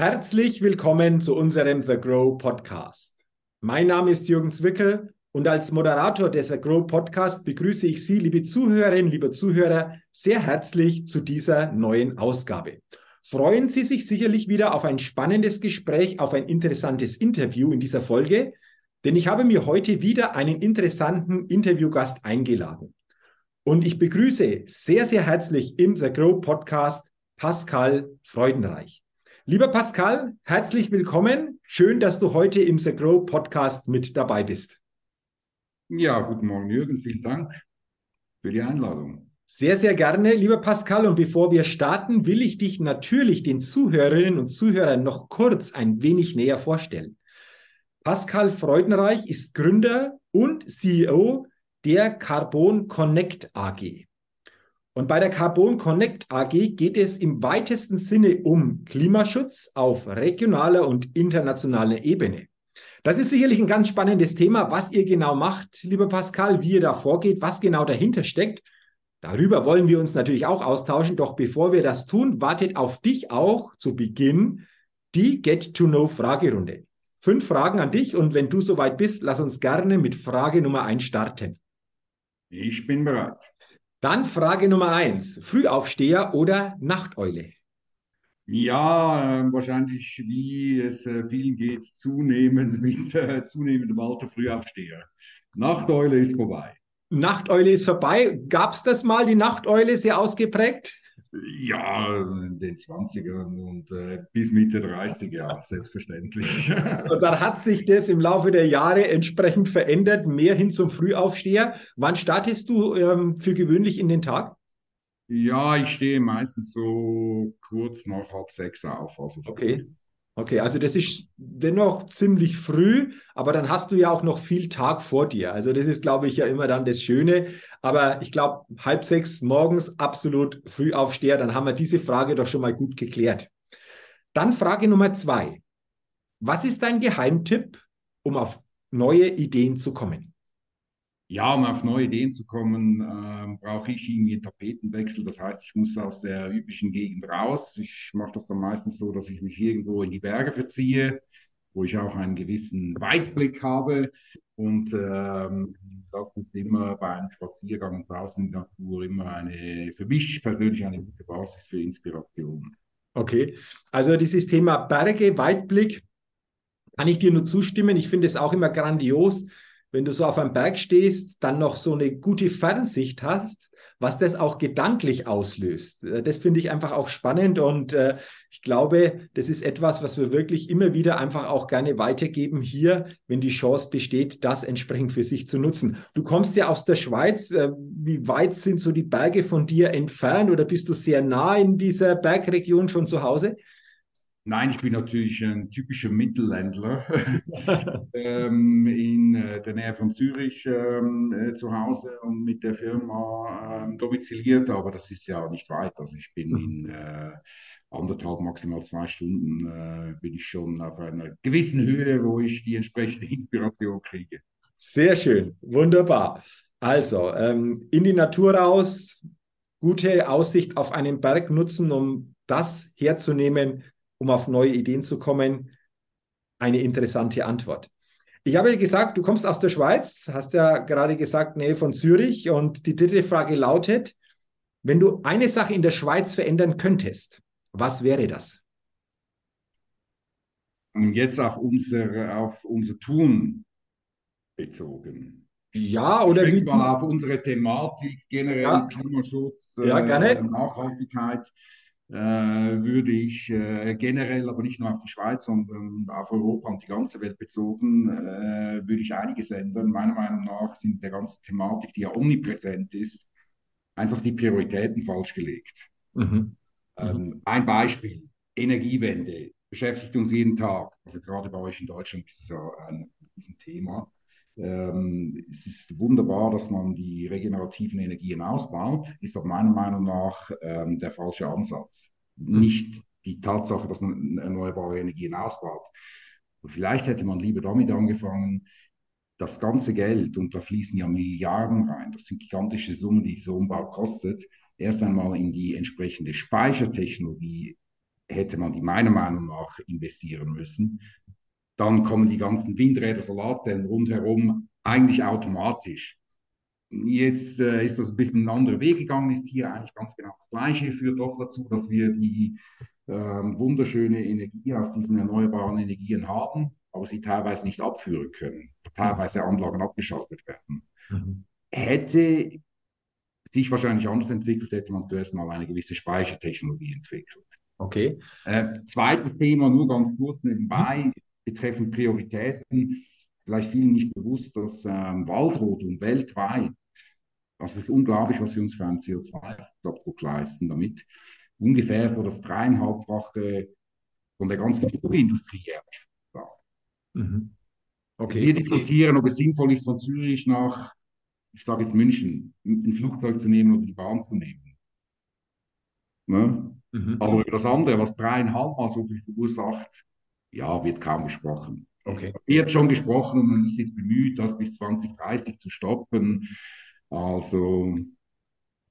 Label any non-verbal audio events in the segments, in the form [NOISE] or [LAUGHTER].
Herzlich willkommen zu unserem The Grow Podcast. Mein Name ist Jürgen Zwickel und als Moderator des The Grow Podcast begrüße ich Sie, liebe Zuhörerinnen, liebe Zuhörer, sehr herzlich zu dieser neuen Ausgabe. Freuen Sie sich sicherlich wieder auf ein spannendes Gespräch, auf ein interessantes Interview in dieser Folge, denn ich habe mir heute wieder einen interessanten Interviewgast eingeladen. Und ich begrüße sehr, sehr herzlich im The Grow Podcast Pascal Freudenreich. Lieber Pascal, herzlich willkommen. Schön, dass du heute im The Grow Podcast mit dabei bist. Ja, guten Morgen, Jürgen. Vielen Dank für die Einladung. Sehr, sehr gerne, lieber Pascal. Und bevor wir starten, will ich dich natürlich den Zuhörerinnen und Zuhörern noch kurz ein wenig näher vorstellen. Pascal Freudenreich ist Gründer und CEO der Carbon Connect AG. Und bei der Carbon Connect AG geht es im weitesten Sinne um Klimaschutz auf regionaler und internationaler Ebene. Das ist sicherlich ein ganz spannendes Thema, was ihr genau macht, lieber Pascal, wie ihr da vorgeht, was genau dahinter steckt. Darüber wollen wir uns natürlich auch austauschen. Doch bevor wir das tun, wartet auf dich auch zu Beginn die Get-to-Know-Fragerunde. Fünf Fragen an dich und wenn du soweit bist, lass uns gerne mit Frage Nummer eins starten. Ich bin bereit. Dann Frage Nummer eins. Frühaufsteher oder Nachteule? Ja, äh, wahrscheinlich, wie es äh, vielen geht, zunehmend [LAUGHS] mit äh, zunehmendem Alter Frühaufsteher. Nachteule ist vorbei. Nachteule ist vorbei. Gab es das mal, die Nachteule, sehr ausgeprägt? Ja, in den 20ern und äh, bis Mitte der 30er Jahre, selbstverständlich. [LAUGHS] und dann hat sich das im Laufe der Jahre entsprechend verändert, mehr hin zum Frühaufsteher. Wann startest du ähm, für gewöhnlich in den Tag? Ja, ich stehe meistens so kurz nach halb sechs auf. Also okay. Okay, also das ist dennoch ziemlich früh, aber dann hast du ja auch noch viel Tag vor dir. Also das ist, glaube ich, ja immer dann das Schöne. Aber ich glaube, halb sechs morgens absolut früh aufsteher, dann haben wir diese Frage doch schon mal gut geklärt. Dann Frage Nummer zwei. Was ist dein Geheimtipp, um auf neue Ideen zu kommen? Ja, um auf neue Ideen zu kommen, äh, brauche ich irgendwie einen Tapetenwechsel. Das heißt, ich muss aus der üblichen Gegend raus. Ich mache das dann meistens so, dass ich mich irgendwo in die Berge verziehe, wo ich auch einen gewissen Weitblick habe. Und ähm, das ist immer bei einem Spaziergang draußen in der Natur immer eine, für mich persönlich eine gute Basis für Inspiration. Okay, also dieses Thema Berge, Weitblick, kann ich dir nur zustimmen. Ich finde es auch immer grandios wenn du so auf einem Berg stehst, dann noch so eine gute Fernsicht hast, was das auch gedanklich auslöst. Äh, das finde ich einfach auch spannend und äh, ich glaube, das ist etwas, was wir wirklich immer wieder einfach auch gerne weitergeben hier, wenn die Chance besteht, das entsprechend für sich zu nutzen. Du kommst ja aus der Schweiz. Äh, wie weit sind so die Berge von dir entfernt oder bist du sehr nah in dieser Bergregion schon zu Hause? Nein, ich bin natürlich ein typischer Mittelländler [LAUGHS] ähm, in äh, der Nähe von Zürich ähm, äh, zu Hause und mit der Firma ähm, domiziliert, aber das ist ja nicht weit. Also ich bin in äh, anderthalb, maximal zwei Stunden äh, bin ich schon auf einer gewissen Höhe, wo ich die entsprechende Inspiration kriege. Sehr schön, wunderbar. Also ähm, in die Natur raus, gute Aussicht auf einen Berg nutzen, um das herzunehmen, um auf neue Ideen zu kommen, eine interessante Antwort. Ich habe gesagt, du kommst aus der Schweiz, hast ja gerade gesagt, Nähe von Zürich. Und die dritte Frage lautet, wenn du eine Sache in der Schweiz verändern könntest, was wäre das? Jetzt auf unser, auf unser Tun bezogen. Ja, oder ich mal auf unsere Thematik, generell ja. Klimaschutz, ja, äh, Nachhaltigkeit würde ich äh, generell, aber nicht nur auf die Schweiz, sondern auf Europa und die ganze Welt bezogen, äh, würde ich einiges ändern. Meiner Meinung nach sind der ganzen Thematik, die ja omnipräsent ist, einfach die Prioritäten falsch gelegt. Mhm. Ähm, ein Beispiel, Energiewende, beschäftigt uns jeden Tag. Also gerade bei euch in Deutschland ist es ja ein, ein Thema. Ähm, es ist wunderbar, dass man die regenerativen Energien ausbaut, ist aber meiner Meinung nach ähm, der falsche Ansatz. Mhm. Nicht die Tatsache, dass man erneuerbare Energien ausbaut. vielleicht hätte man lieber damit angefangen, das ganze Geld, und da fließen ja Milliarden rein, das sind gigantische Summen, die so ein Umbau kostet, erst einmal in die entsprechende Speichertechnologie hätte man die meiner Meinung nach investieren müssen. Dann kommen die ganzen Windräder, Solarzellen rundherum eigentlich automatisch. Jetzt äh, ist das ein bisschen ein anderer Weg gegangen, ist hier eigentlich ganz genau das Gleiche, führt doch dazu, dass wir die äh, wunderschöne Energie aus diesen erneuerbaren Energien haben, aber sie teilweise nicht abführen können, teilweise Anlagen abgeschaltet werden. Mhm. Hätte sich wahrscheinlich anders entwickelt, hätte man zuerst mal eine gewisse Speichertechnologie entwickelt. Okay. Äh, zweites Thema, nur ganz kurz nebenbei, betreffend Prioritäten. Vielleicht vielen nicht bewusst, dass ähm, Waldrodung weltweit, das ist unglaublich, was wir uns für einen CO2-Abdruck leisten damit, ungefähr so das dreieinhalbfache von der ganzen Flugindustrie jährlich. Mhm. Okay. Wir diskutieren, ob es sinnvoll ist, von Zürich nach, ich sage jetzt München, ein Flugzeug zu nehmen oder die Bahn zu nehmen. Ne? Mhm. Aber über das andere, was dreieinhalb Mal so viel verursacht, ja, wird kaum gesprochen. Okay. Wird schon gesprochen und man ist jetzt bemüht, das bis 2030 zu stoppen. Also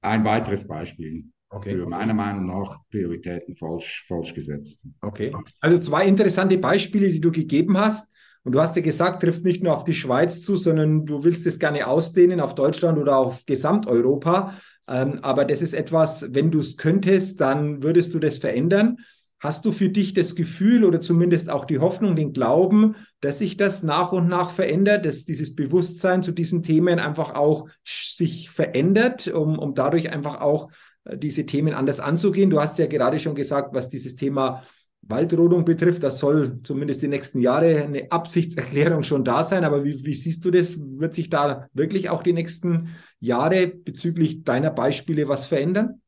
ein weiteres Beispiel. Okay. Für meiner Meinung nach Prioritäten falsch, falsch gesetzt. Okay. Also zwei interessante Beispiele, die du gegeben hast. Und du hast ja gesagt, trifft nicht nur auf die Schweiz zu, sondern du willst es gerne ausdehnen auf Deutschland oder auf Gesamteuropa. Ähm, aber das ist etwas, wenn du es könntest, dann würdest du das verändern. Hast du für dich das Gefühl oder zumindest auch die Hoffnung, den Glauben, dass sich das nach und nach verändert, dass dieses Bewusstsein zu diesen Themen einfach auch sich verändert, um, um dadurch einfach auch äh, diese Themen anders anzugehen? Du hast ja gerade schon gesagt, was dieses Thema Waldrodung betrifft, das soll zumindest die nächsten Jahre eine Absichtserklärung schon da sein. Aber wie, wie, siehst du das? Wird sich da wirklich auch die nächsten Jahre bezüglich deiner Beispiele was verändern?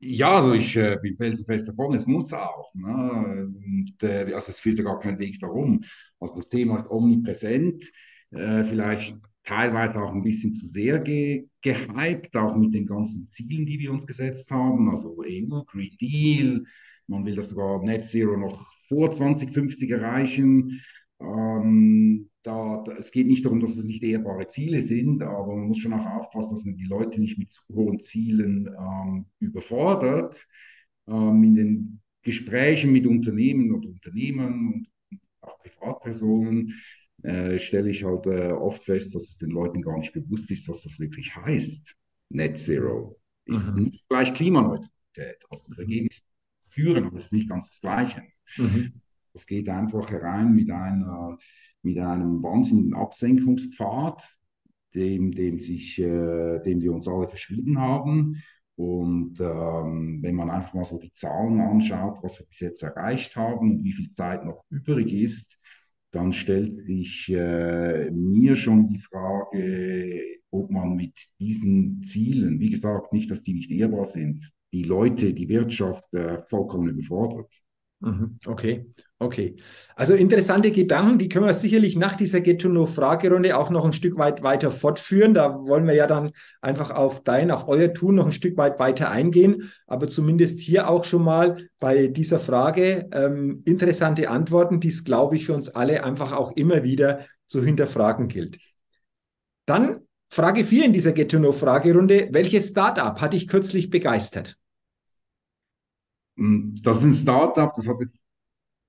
Ja, also ich äh, bin felsenfest davon, es muss auch. Ne? Und, äh, also es führt ja gar keinen Weg darum. Also das Thema ist omnipräsent, äh, vielleicht teilweise auch ein bisschen zu sehr ge gehypt, auch mit den ganzen Zielen, die wir uns gesetzt haben, also EU, Green Deal, man will das sogar Net Zero noch vor 2050 erreichen. Ähm, da, da, es geht nicht darum, dass es nicht ehrbare Ziele sind, aber man muss schon auch aufpassen, dass man die Leute nicht mit zu hohen Zielen ähm, überfordert. Ähm, in den Gesprächen mit Unternehmen und Unternehmern und auch Privatpersonen äh, stelle ich halt äh, oft fest, dass es den Leuten gar nicht bewusst ist, was das wirklich heißt. Net Zero ist mhm. nicht gleich Klimaneutralität. Also das Ergebnis führen, aber es ist nicht ganz das Gleiche. Mhm. Das geht einfach herein mit, einer, mit einem wahnsinnigen Absenkungspfad, dem, dem, sich, äh, dem wir uns alle verschrieben haben. Und ähm, wenn man einfach mal so die Zahlen anschaut, was wir bis jetzt erreicht haben und wie viel Zeit noch übrig ist, dann stellt sich äh, mir schon die Frage, ob man mit diesen Zielen, wie gesagt, nicht, dass die nicht ehrbar sind, die Leute, die Wirtschaft äh, vollkommen überfordert. Mhm. Okay, okay. Also interessante Gedanken, die können wir sicherlich nach dieser Get-to-Know-Fragerunde auch noch ein Stück weit weiter fortführen. Da wollen wir ja dann einfach auf dein, auf euer Tun noch ein Stück weit weiter eingehen. Aber zumindest hier auch schon mal bei dieser Frage ähm, interessante Antworten, die es, glaube ich, für uns alle einfach auch immer wieder zu hinterfragen gilt. Dann Frage 4 in dieser Get-to-Know-Fragerunde. Welches Startup hat dich kürzlich begeistert? Das ist ein Startup, das hat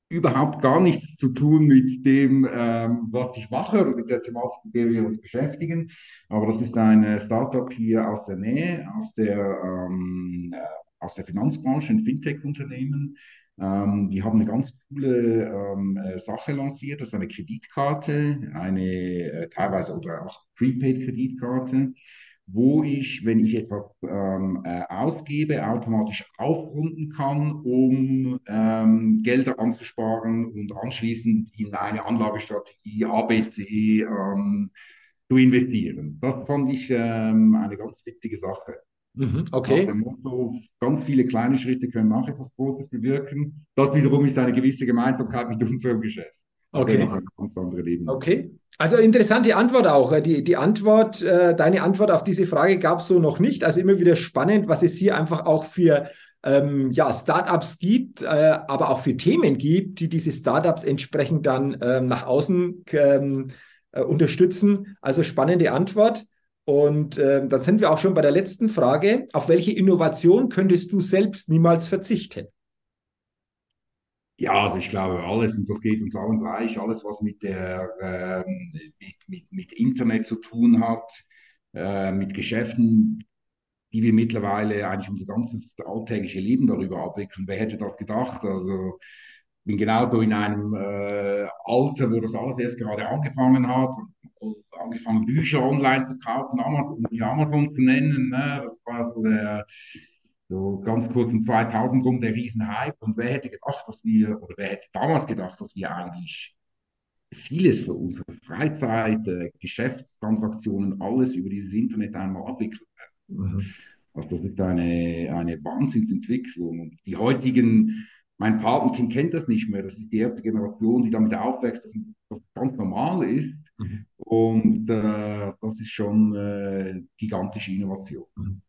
überhaupt gar nichts zu tun mit dem, ähm, was ich mache oder mit der Thematik, mit der wir uns beschäftigen. Aber das ist ein Startup hier aus der Nähe, aus der, ähm, äh, aus der Finanzbranche, ein Fintech-Unternehmen. Ähm, die haben eine ganz coole ähm, äh, Sache lanciert. Das ist eine Kreditkarte, eine äh, teilweise oder auch Prepaid-Kreditkarte wo ich, wenn ich etwas ähm, äh, ausgebe, automatisch aufrunden kann, um ähm, Gelder anzusparen und anschließend in eine Anlagestrategie ABC ähm, zu investieren. Das fand ich ähm, eine ganz wichtige Sache. Mhm, okay. Nach dem Motto, ganz viele kleine Schritte können auch etwas Großes bewirken. Das wiederum ist eine gewisse Gemeinsamkeit mit unserem Geschäft. Okay. Okay. Also interessante Antwort auch. Die, die Antwort, äh, deine Antwort auf diese Frage gab es so noch nicht. Also immer wieder spannend, was es hier einfach auch für ähm, ja, Startups gibt, äh, aber auch für Themen gibt, die diese Startups entsprechend dann ähm, nach außen ähm, äh, unterstützen. Also spannende Antwort. Und äh, dann sind wir auch schon bei der letzten Frage. Auf welche Innovation könntest du selbst niemals verzichten? Ja, also ich glaube, alles, und das geht uns allen gleich, alles, was mit der, ähm, mit, mit, mit Internet zu tun hat, äh, mit Geschäften, die wir mittlerweile eigentlich unser ganzes alltägliche Leben darüber abwickeln. Wer hätte das gedacht? Also ich bin genau so in einem äh, Alter, wo das alles jetzt gerade angefangen hat, angefangen Bücher online zu kaufen, Amazon, um Amazon zu nennen. Ne? Das war so der so ganz kurz um 2000 rum der Riesenhype. Und wer hätte gedacht, dass wir, oder wer hätte damals gedacht, dass wir eigentlich vieles für unsere Freizeit, äh, Geschäftstransaktionen, alles über dieses Internet einmal abwickeln werden. Mhm. Also das ist eine, eine Wahnsinnsentwicklung. Und die heutigen, mein Patenkind kennt das nicht mehr. Das ist die erste Generation, die damit aufwächst, dass das ganz normal ist. Mhm. Und äh, das ist schon äh, gigantische Innovation. Mhm.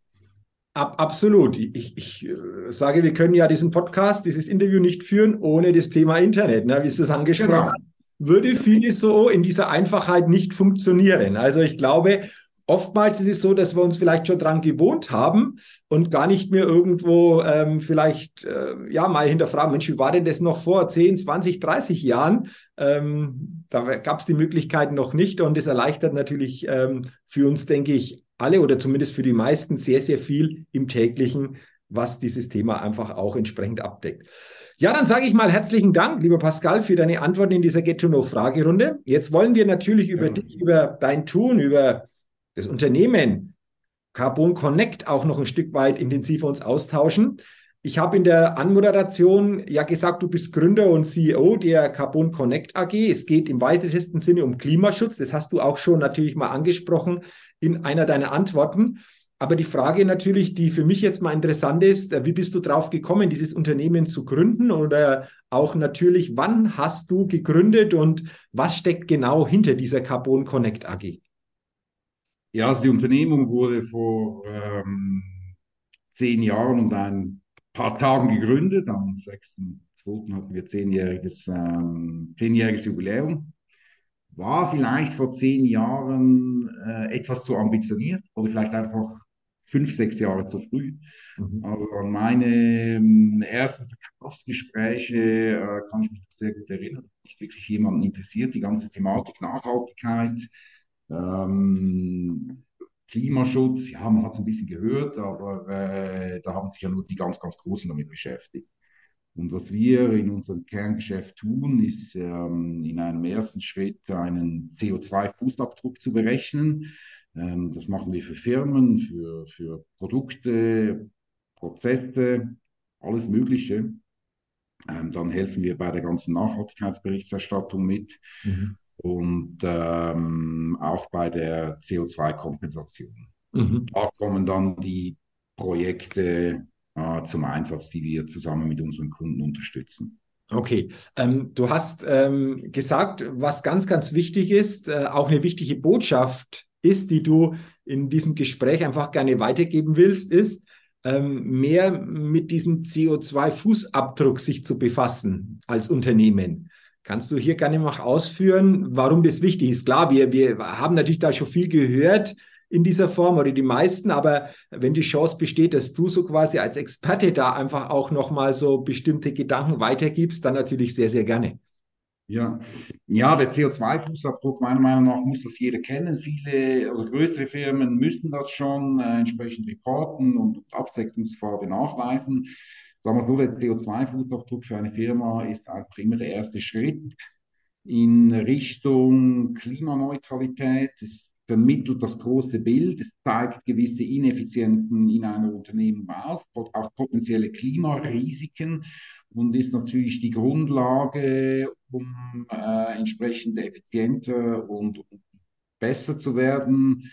Ab, absolut. Ich, ich äh, sage, wir können ja diesen Podcast, dieses Interview nicht führen ohne das Thema Internet, ne, wie es das angesprochen genau. Würde vieles so in dieser Einfachheit nicht funktionieren. Also ich glaube, oftmals ist es so, dass wir uns vielleicht schon dran gewohnt haben und gar nicht mehr irgendwo ähm, vielleicht äh, ja mal hinterfragen, Mensch, wie war denn das noch vor 10, 20, 30 Jahren? Ähm, da gab es die Möglichkeiten noch nicht und es erleichtert natürlich ähm, für uns, denke ich, alle oder zumindest für die meisten sehr, sehr viel im täglichen, was dieses Thema einfach auch entsprechend abdeckt. Ja, dann sage ich mal herzlichen Dank, lieber Pascal, für deine Antworten in dieser Get-to-Know-Fragerunde. Jetzt wollen wir natürlich über ja. dich, über dein Tun, über das Unternehmen Carbon Connect auch noch ein Stück weit intensiver uns austauschen. Ich habe in der Anmoderation ja gesagt, du bist Gründer und CEO der Carbon Connect AG. Es geht im weitesten Sinne um Klimaschutz. Das hast du auch schon natürlich mal angesprochen in einer deiner Antworten. Aber die Frage natürlich, die für mich jetzt mal interessant ist, äh, wie bist du drauf gekommen, dieses Unternehmen zu gründen? Oder auch natürlich, wann hast du gegründet und was steckt genau hinter dieser Carbon Connect AG? Ja, also die Unternehmung wurde vor ähm, zehn Jahren und ein paar Tagen gegründet. Am 6.2. hatten wir zehnjähriges, ähm, zehnjähriges Jubiläum war vielleicht vor zehn Jahren äh, etwas zu ambitioniert oder vielleicht einfach fünf, sechs Jahre zu früh. Mhm. Also an meine ähm, ersten Verkaufsgespräche äh, kann ich mich sehr gut erinnern. Nicht wirklich jemanden interessiert, die ganze Thematik Nachhaltigkeit, ähm, Klimaschutz, ja, man hat es ein bisschen gehört, aber äh, da haben sich ja nur die ganz, ganz Großen damit beschäftigt. Und was wir in unserem Kerngeschäft tun, ist ähm, in einem ersten Schritt einen CO2-Fußabdruck zu berechnen. Ähm, das machen wir für Firmen, für, für Produkte, Prozesse, alles Mögliche. Ähm, dann helfen wir bei der ganzen Nachhaltigkeitsberichterstattung mit mhm. und ähm, auch bei der CO2-Kompensation. Mhm. Da kommen dann die Projekte äh, zum Einsatz, die wir zusammen mit unseren Kunden unterstützen. Okay, ähm, du hast ähm, gesagt, was ganz, ganz wichtig ist, äh, auch eine wichtige Botschaft ist, die du in diesem Gespräch einfach gerne weitergeben willst, ist, ähm, mehr mit diesem CO2-Fußabdruck sich zu befassen als Unternehmen. Kannst du hier gerne mal ausführen, warum das wichtig ist? Klar, wir, wir haben natürlich da schon viel gehört, in dieser Form oder die meisten, aber wenn die Chance besteht, dass du so quasi als Experte da einfach auch nochmal so bestimmte Gedanken weitergibst, dann natürlich sehr, sehr gerne. Ja, ja der CO2-Fußabdruck, meiner Meinung nach, muss das jeder kennen. Viele oder größere Firmen müssen das schon äh, entsprechend reporten und Absetzungsfarbe nachweisen. Sagen wir so, der CO2-Fußabdruck für eine Firma ist einfach immer der erste Schritt in Richtung Klimaneutralität. Es vermittelt das große Bild, es zeigt gewisse Ineffizienzen in einer Unternehmen auf, auch potenzielle Klimarisiken und ist natürlich die Grundlage, um äh, entsprechend effizienter und, und besser zu werden.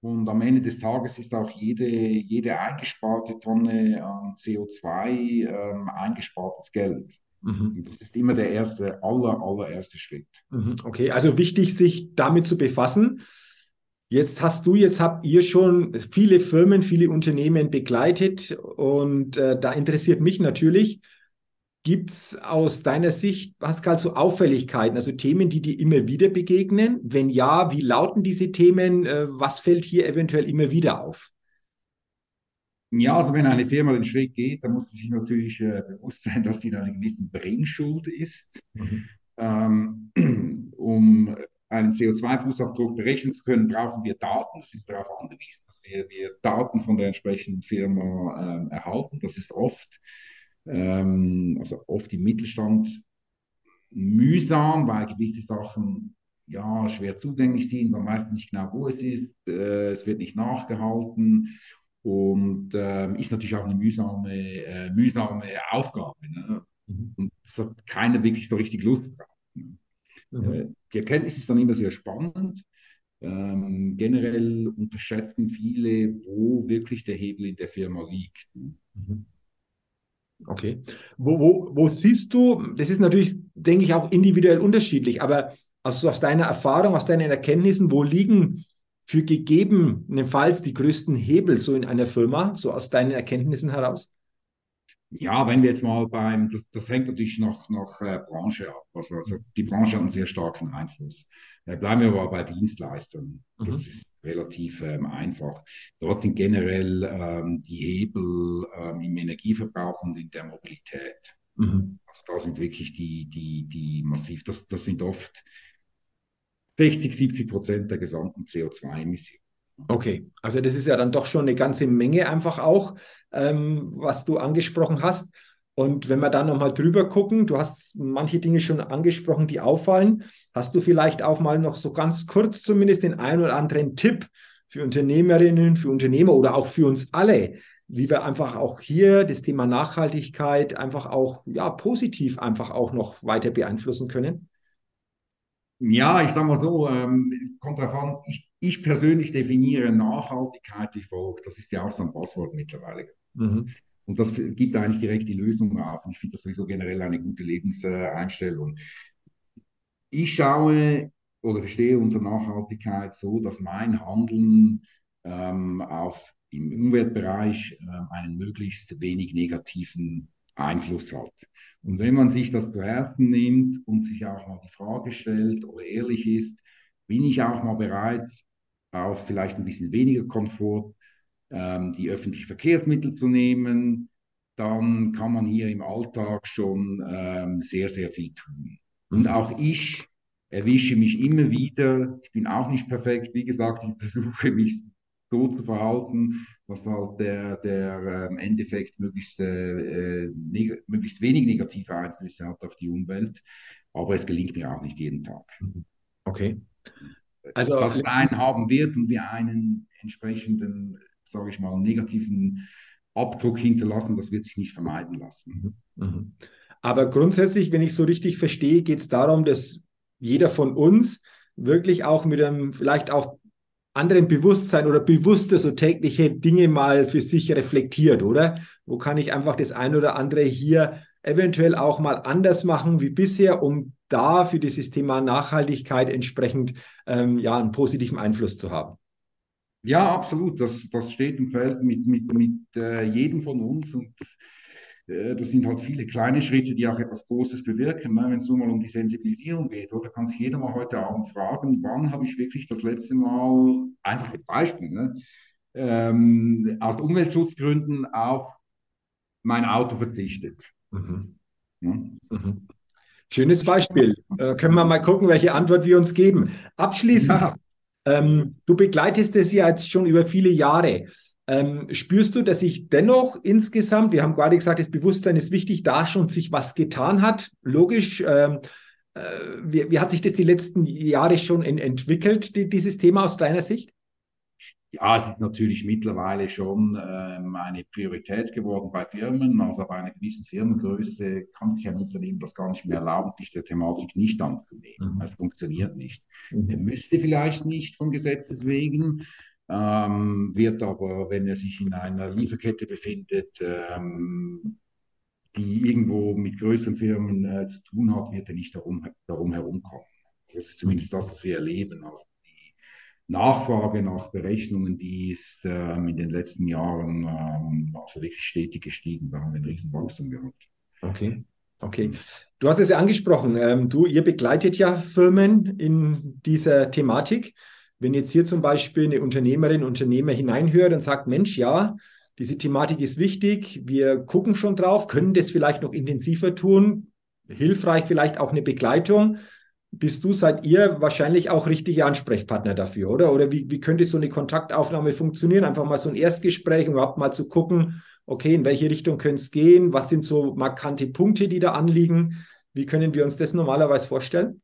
Und am Ende des Tages ist auch jede, jede eingesparte Tonne an CO2 ähm, eingespartes Geld. Mhm. Das ist immer der erste, aller, allererste Schritt. Mhm. Okay, also wichtig, sich damit zu befassen. Jetzt hast du, jetzt habt ihr schon viele Firmen, viele Unternehmen begleitet und äh, da interessiert mich natürlich, gibt es aus deiner Sicht, Pascal, so Auffälligkeiten, also Themen, die dir immer wieder begegnen? Wenn ja, wie lauten diese Themen? Äh, was fällt hier eventuell immer wieder auf? Ja, also wenn eine Firma den Schritt geht, dann muss sie sich natürlich äh, bewusst sein, dass die in einer gewissen Bringschuld ist. Mhm. Ähm, einen CO2-Fußabdruck berechnen zu können, brauchen wir Daten. Sind darauf angewiesen, dass wir, wir Daten von der entsprechenden Firma ähm, erhalten. Das ist oft, ähm, also oft im Mittelstand mühsam, weil gewisse Sachen ja schwer zugänglich sind. Man weiß nicht genau, wo es ist. Äh, es wird nicht nachgehalten und äh, ist natürlich auch eine mühsame, äh, mühsame Aufgabe. Ne? Mhm. Und es hat keiner wirklich so richtig Lust drauf. Ne? Mhm. Die Erkenntnis ist dann immer sehr spannend. Ähm, generell unterschätzen viele, wo wirklich der Hebel in der Firma liegt. Mhm. Okay. Wo, wo, wo siehst du, das ist natürlich, denke ich, auch individuell unterschiedlich, aber also aus deiner Erfahrung, aus deinen Erkenntnissen, wo liegen für gegebenenfalls die größten Hebel so in einer Firma, so aus deinen Erkenntnissen heraus? Ja, wenn wir jetzt mal beim, das, das hängt natürlich noch nach äh, Branche ab. Also, also, die Branche hat einen sehr starken Einfluss. Äh, bleiben wir aber bei Dienstleistern. Das mhm. ist relativ ähm, einfach. Dort sind generell ähm, die Hebel ähm, im Energieverbrauch und in der Mobilität. Mhm. Also da sind wirklich die, die, die massiv, das, das sind oft 60, 70 Prozent der gesamten CO2-Emissionen. Okay, also das ist ja dann doch schon eine ganze Menge einfach auch, ähm, was du angesprochen hast. Und wenn wir dann nochmal drüber gucken, du hast manche Dinge schon angesprochen, die auffallen. Hast du vielleicht auch mal noch so ganz kurz zumindest den einen oder anderen Tipp für Unternehmerinnen, für Unternehmer oder auch für uns alle, wie wir einfach auch hier das Thema Nachhaltigkeit einfach auch ja positiv einfach auch noch weiter beeinflussen können? Ja, ich sage mal so, ähm, kommt an, ich, ich, persönlich definiere Nachhaltigkeit wie folgt. Das ist ja auch so ein Passwort mittlerweile. Mhm. Und das gibt eigentlich direkt die Lösung auf. Und ich finde das sowieso generell eine gute Lebenseinstellung. Ich schaue oder verstehe unter Nachhaltigkeit so, dass mein Handeln ähm, auf, im Umweltbereich äh, einen möglichst wenig negativen Einfluss hat. Und wenn man sich das zu Herzen nimmt und sich auch mal die Frage stellt oder ehrlich ist, bin ich auch mal bereit, auf vielleicht ein bisschen weniger Komfort ähm, die öffentlichen Verkehrsmittel zu nehmen, dann kann man hier im Alltag schon ähm, sehr, sehr viel tun. Und mhm. auch ich erwische mich immer wieder, ich bin auch nicht perfekt, wie gesagt, ich [LAUGHS] versuche mich so zu verhalten, dass halt der, der ähm, Endeffekt möglichst, äh, möglichst wenig negative Einflüsse hat auf die Umwelt. Aber es gelingt mir auch nicht jeden Tag. Mhm. Okay. Also, dass es einen haben wird und wir einen entsprechenden, sage ich mal, negativen Abdruck hinterlassen, das wird sich nicht vermeiden lassen. Mhm. Mhm. Aber grundsätzlich, wenn ich so richtig verstehe, geht es darum, dass jeder von uns wirklich auch mit einem vielleicht auch anderen Bewusstsein oder bewusster so tägliche Dinge mal für sich reflektiert, oder? Wo kann ich einfach das ein oder andere hier eventuell auch mal anders machen wie bisher, um da für dieses Thema Nachhaltigkeit entsprechend ähm, ja einen positiven Einfluss zu haben? Ja, absolut. Das, das steht im Feld mit, mit, mit äh, jedem von uns und äh, das sind halt viele kleine Schritte, die auch etwas Großes bewirken. Ne? Wenn es nur mal um die Sensibilisierung geht, oder kann sich jeder mal heute Abend fragen, wann habe ich wirklich das letzte Mal, einfach ein Beispiel, ne? ähm, aus Umweltschutzgründen auf mein Auto verzichtet. Mhm. Ja? Mhm. Schönes Beispiel. Äh, können wir mal gucken, welche Antwort wir uns geben. Abschließend, ja. ähm, du begleitest es ja jetzt schon über viele Jahre. Ähm, spürst du, dass sich dennoch insgesamt, wir haben gerade gesagt, das Bewusstsein ist wichtig, da schon sich was getan hat? Logisch, ähm, äh, wie, wie, hat sich das die letzten Jahre schon in, entwickelt, die, dieses Thema aus deiner Sicht? Ja, es ist natürlich mittlerweile schon ähm, eine Priorität geworden bei Firmen. Also bei einer gewissen Firmengröße kann sich ein Unternehmen das gar nicht mehr erlauben, sich der Thematik nicht anzunehmen. Mhm. Es funktioniert nicht. Mhm. Er müsste vielleicht nicht von Gesetzes wegen, ähm, wird aber, wenn er sich in einer Lieferkette befindet, ähm, die irgendwo mit größeren Firmen äh, zu tun hat, wird er nicht darum, darum herumkommen. Das ist zumindest das, was wir erleben. Also Nachfrage nach Berechnungen, die ist ähm, in den letzten Jahren ähm, also wirklich stetig gestiegen. Da haben wir ein Riesenwachstum gehabt. Okay. Okay. Du hast es ja angesprochen. Ähm, du, ihr begleitet ja Firmen in dieser Thematik. Wenn jetzt hier zum Beispiel eine Unternehmerin, Unternehmer hineinhört und sagt, Mensch, ja, diese Thematik ist wichtig, wir gucken schon drauf, können das vielleicht noch intensiver tun, hilfreich vielleicht auch eine Begleitung. Bist du, seid ihr wahrscheinlich auch richtige Ansprechpartner dafür, oder? Oder wie, wie könnte so eine Kontaktaufnahme funktionieren? Einfach mal so ein Erstgespräch, um überhaupt mal zu gucken, okay, in welche Richtung könnte es gehen? Was sind so markante Punkte, die da anliegen? Wie können wir uns das normalerweise vorstellen?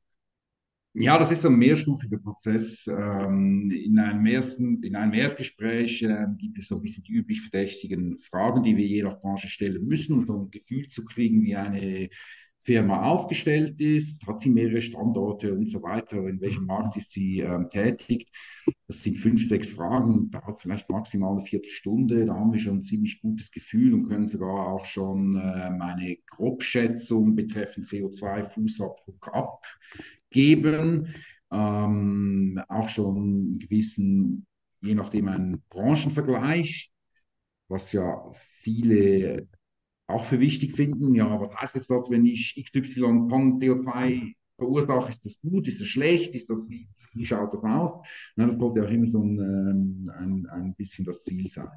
Ja, das ist ein mehrstufiger Prozess. Ähm, in einem ersten, in einem Erstgespräch äh, gibt es so ein bisschen die üblich verdächtigen Fragen, die wir je nach Branche stellen müssen, um so ein Gefühl zu kriegen, wie eine Firma aufgestellt ist, hat sie mehrere Standorte und so weiter, in welchem Markt ist sie ähm, tätig. Das sind fünf, sechs Fragen, dauert vielleicht maximal eine Viertelstunde. Da haben wir schon ein ziemlich gutes Gefühl und können sogar auch schon ähm, eine Grobschätzung betreffend CO2-Fußabdruck abgeben. Ähm, auch schon einen gewissen, je nachdem, einen Branchenvergleich, was ja viele auch für wichtig finden. Ja, was heißt jetzt dort, wenn ich XY Tonnen CO2 verursache, ist das gut, ist das schlecht, ist das, wie, wie schaut das aus? Na, das sollte auch immer so ein, ähm, ein, ein bisschen das Ziel sein.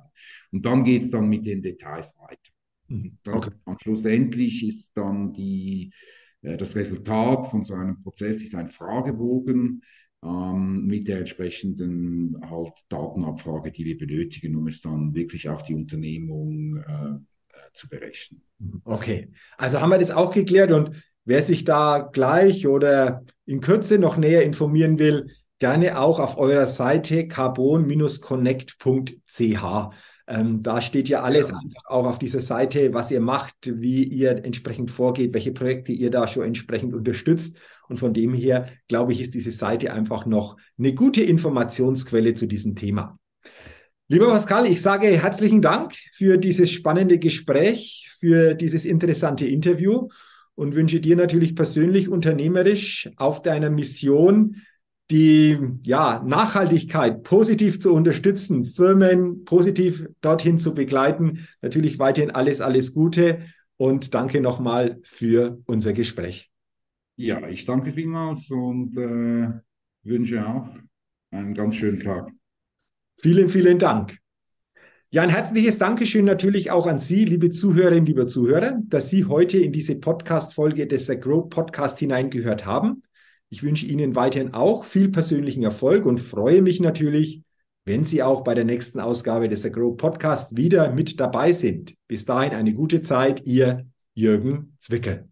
Und dann geht es dann mit den Details weiter. Mhm. Dann, okay. schlussendlich ist dann die, äh, das Resultat von so einem Prozess ist ein Fragebogen ähm, mit der entsprechenden halt Datenabfrage, die wir benötigen, um es dann wirklich auf die Unternehmung äh, zu berechnen. Okay, also haben wir das auch geklärt und wer sich da gleich oder in Kürze noch näher informieren will, gerne auch auf eurer Seite carbon-connect.ch. Ähm, da steht ja alles ja. einfach auch auf dieser Seite, was ihr macht, wie ihr entsprechend vorgeht, welche Projekte ihr da schon entsprechend unterstützt. Und von dem her, glaube ich, ist diese Seite einfach noch eine gute Informationsquelle zu diesem Thema. Lieber Pascal, ich sage herzlichen Dank für dieses spannende Gespräch, für dieses interessante Interview und wünsche dir natürlich persönlich unternehmerisch auf deiner Mission die ja, Nachhaltigkeit positiv zu unterstützen, Firmen positiv dorthin zu begleiten. Natürlich weiterhin alles, alles Gute und danke nochmal für unser Gespräch. Ja, ich danke vielmals und äh, wünsche auch einen ganz schönen Tag. Vielen, vielen Dank. Ja, ein herzliches Dankeschön natürlich auch an Sie, liebe Zuhörerinnen, liebe Zuhörer, dass Sie heute in diese Podcast-Folge des Grow Podcast hineingehört haben. Ich wünsche Ihnen weiterhin auch viel persönlichen Erfolg und freue mich natürlich, wenn Sie auch bei der nächsten Ausgabe des Grow Podcast wieder mit dabei sind. Bis dahin eine gute Zeit, Ihr Jürgen Zwickel.